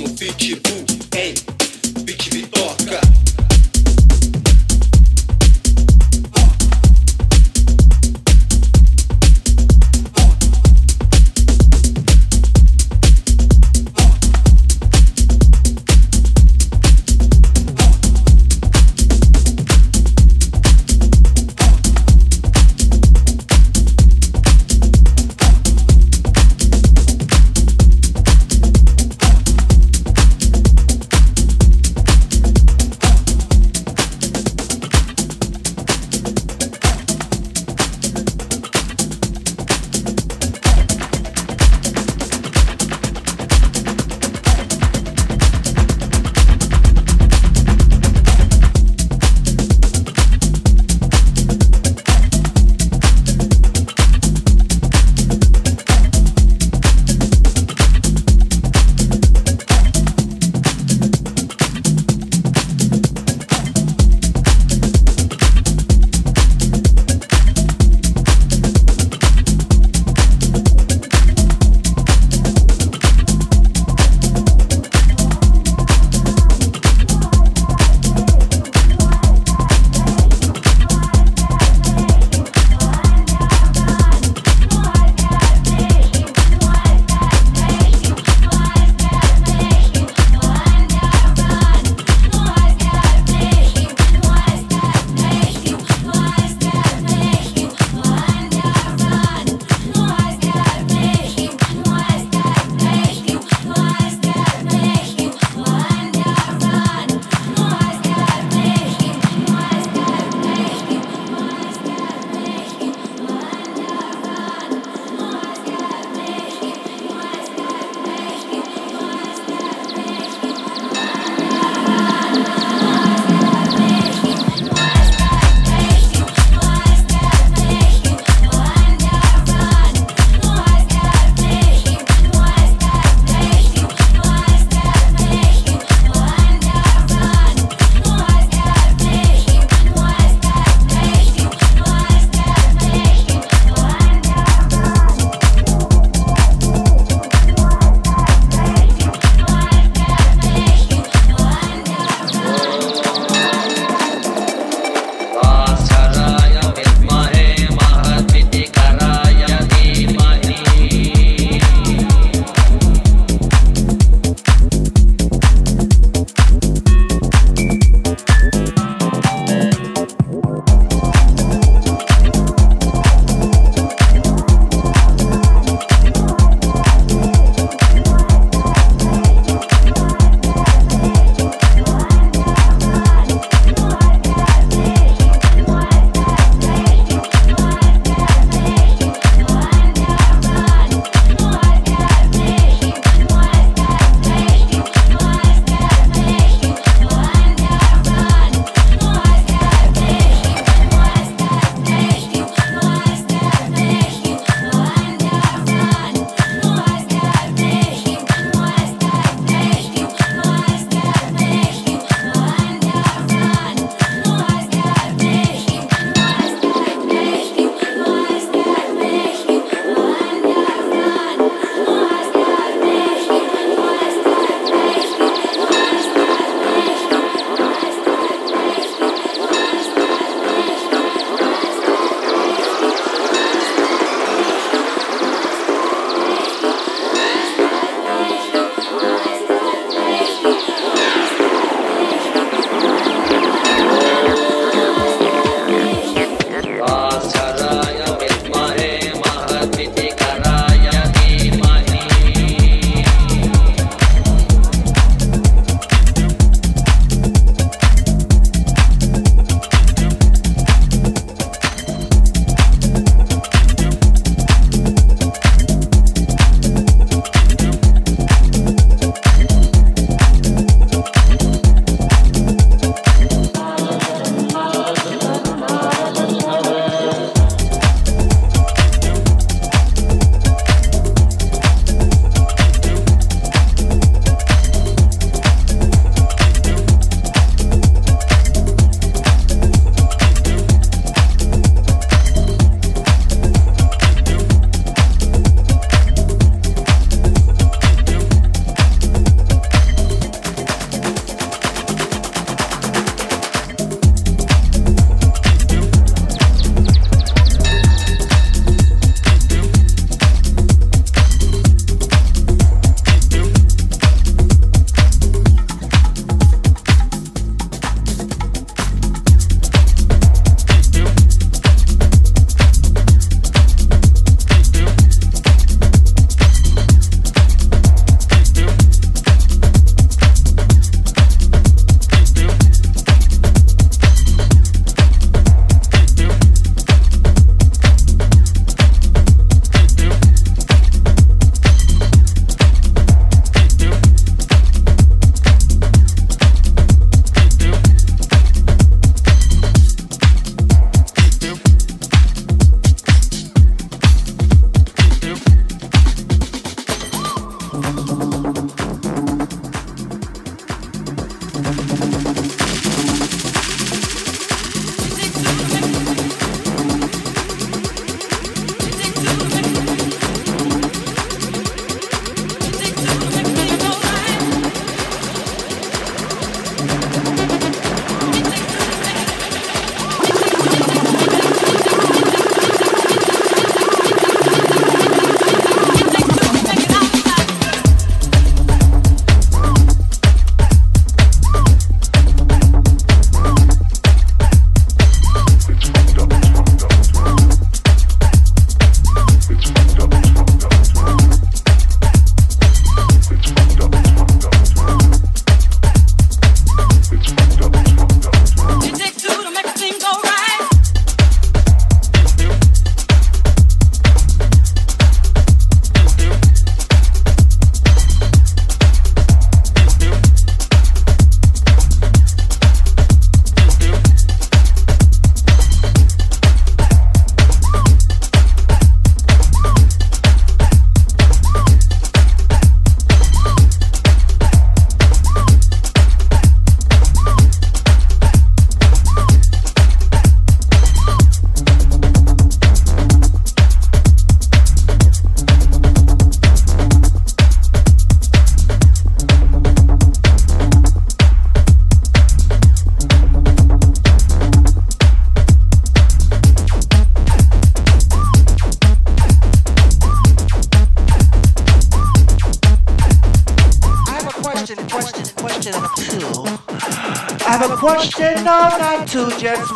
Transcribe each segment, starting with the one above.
o pitbull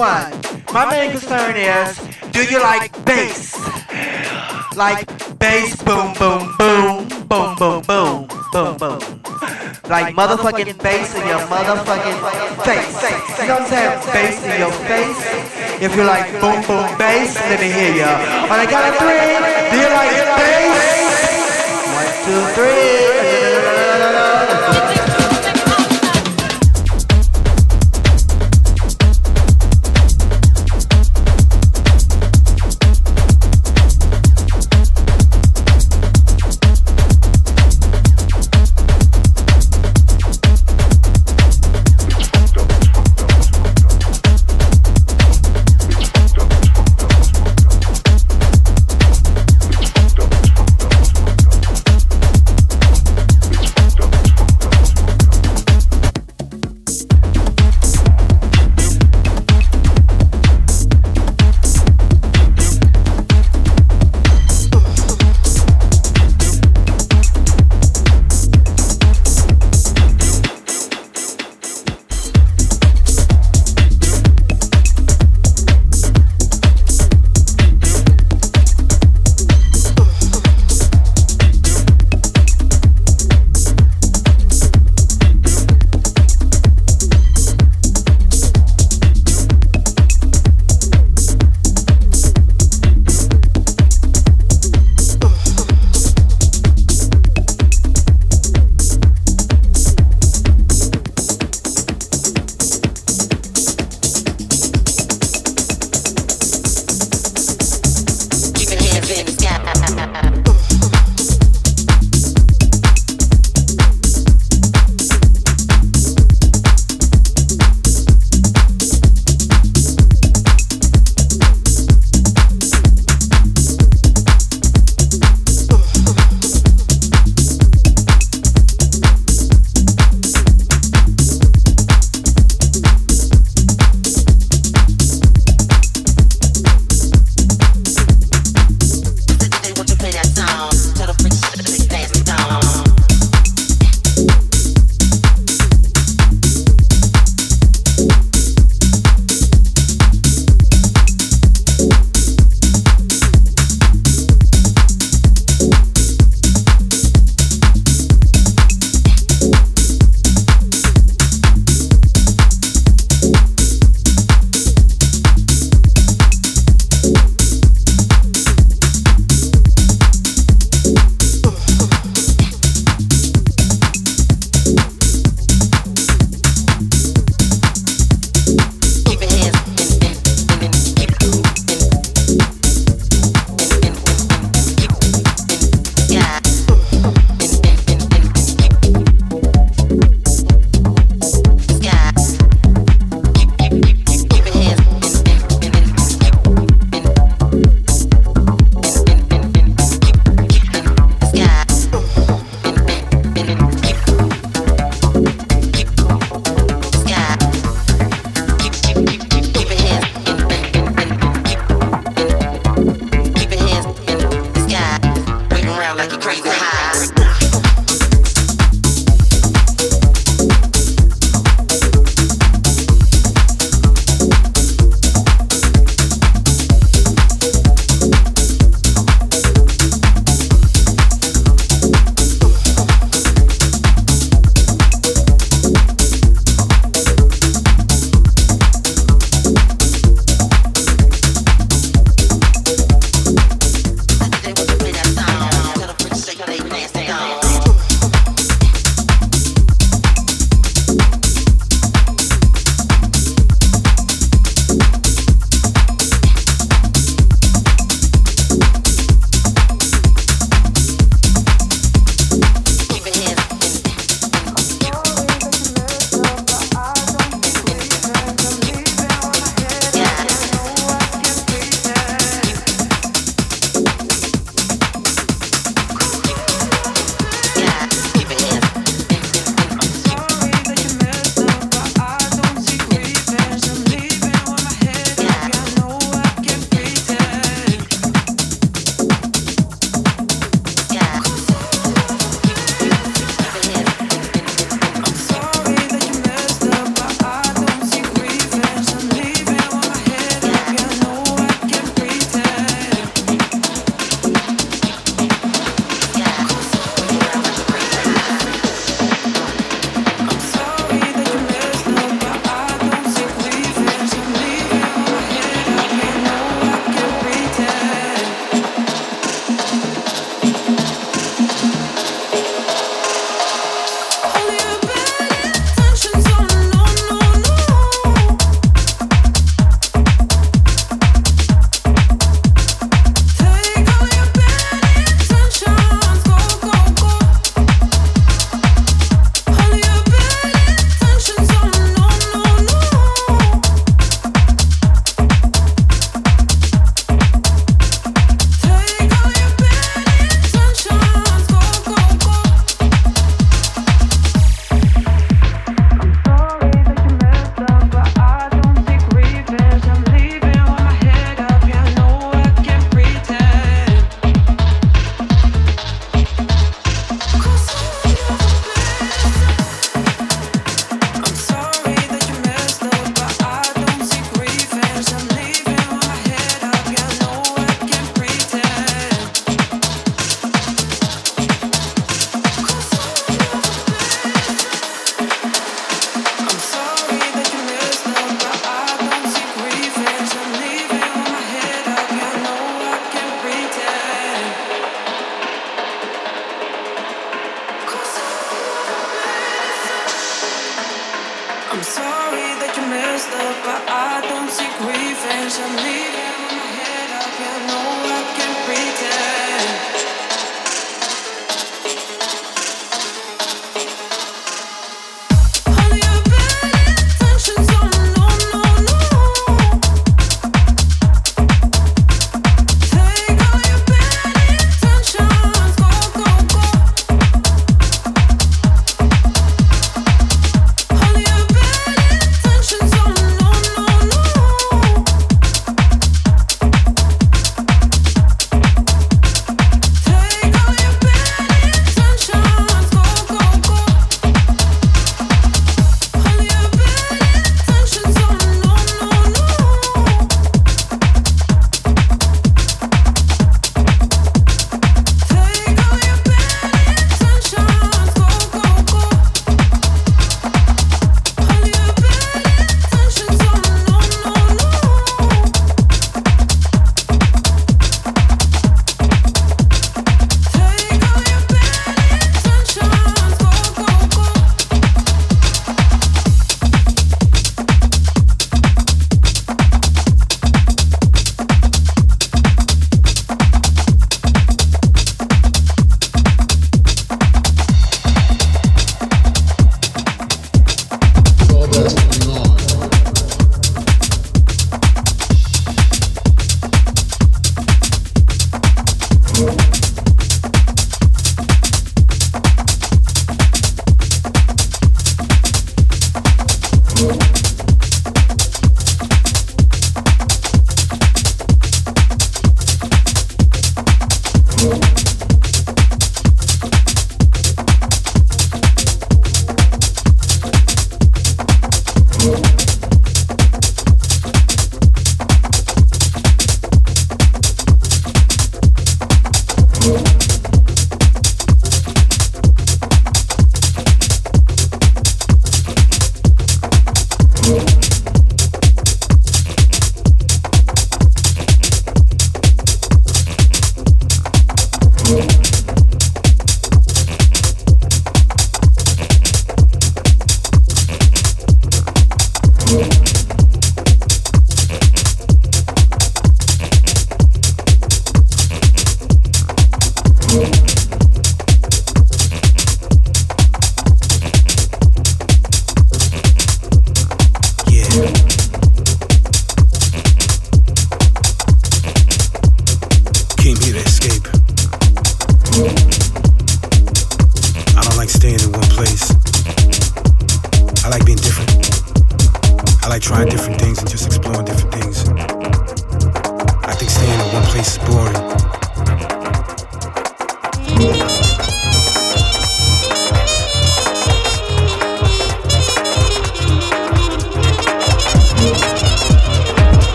one. My main concern is, do you like bass? Like bass, boom, boom, boom, boom, boom, boom, boom, boom. Like motherfucking bass in your motherfucking face. You know what I'm saying? Bass in your face. If you like boom, boom, bass, let me hear ya. On the count of three,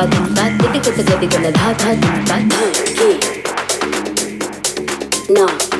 धा धूम धा तिटि कुट गति गल धा धा धूम धा धा ना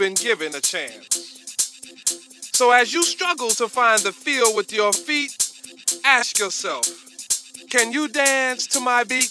been given a chance. So as you struggle to find the feel with your feet, ask yourself, can you dance to my beat?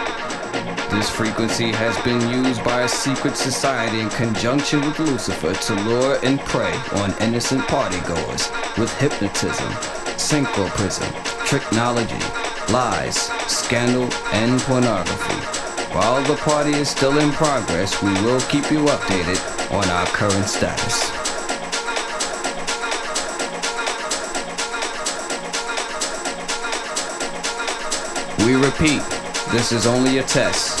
This frequency has been used by a secret society in conjunction with Lucifer to lure and prey on innocent partygoers with hypnotism, synchroprism, technology, lies, scandal, and pornography. While the party is still in progress, we will keep you updated on our current status. We repeat, this is only a test.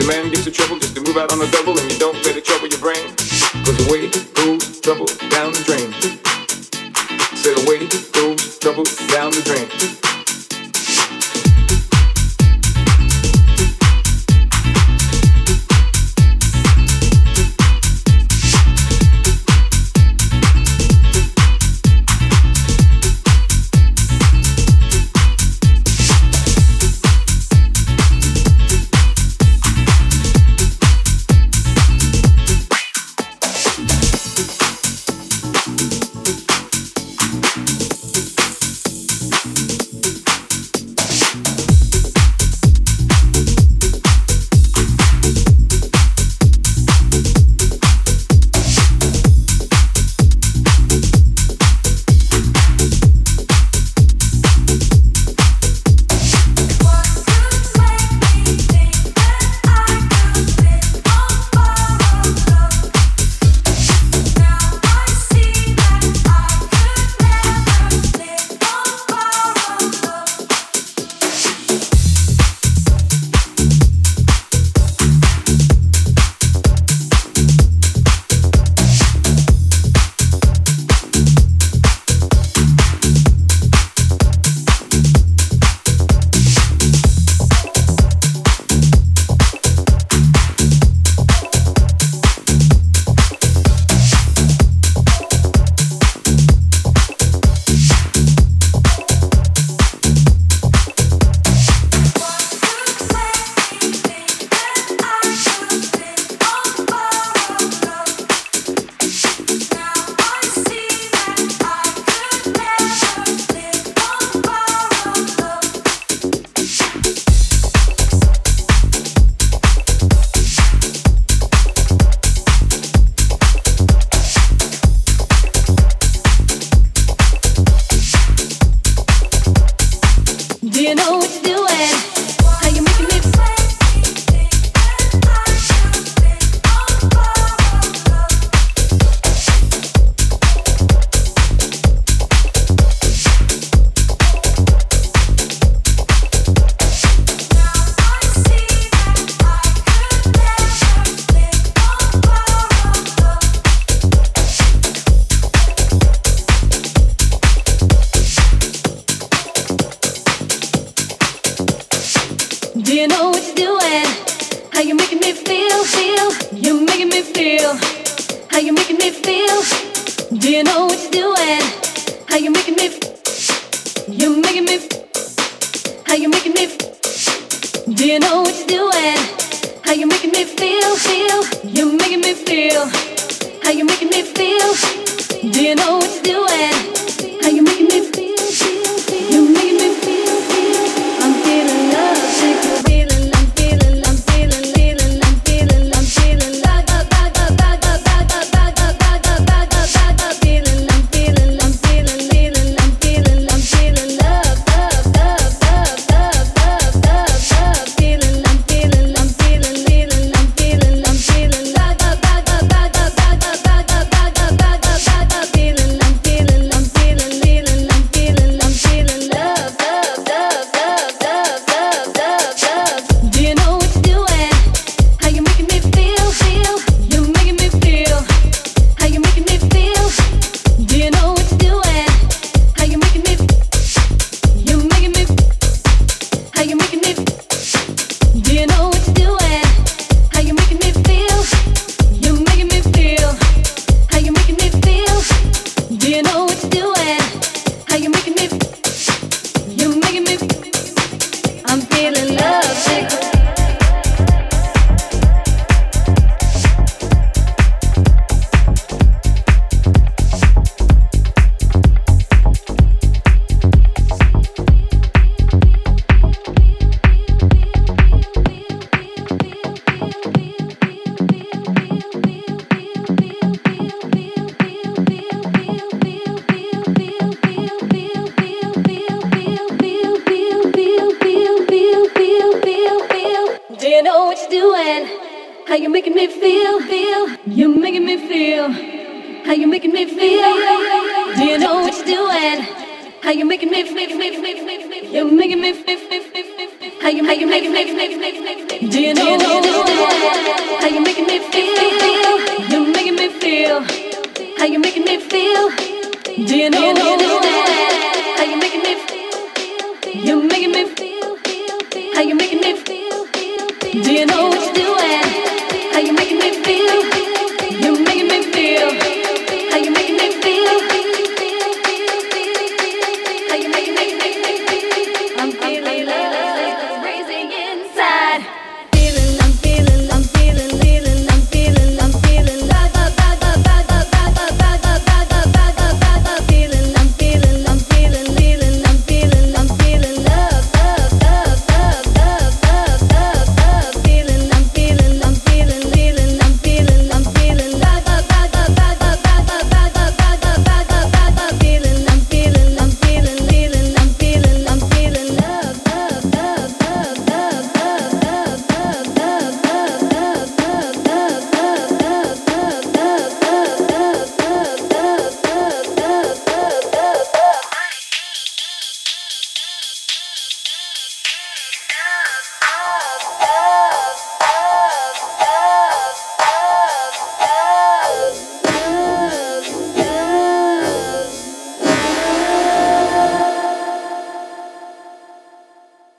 Your man gives you trouble, just to move out on a double and you don't let it trouble your brain. Cause the way goes trouble down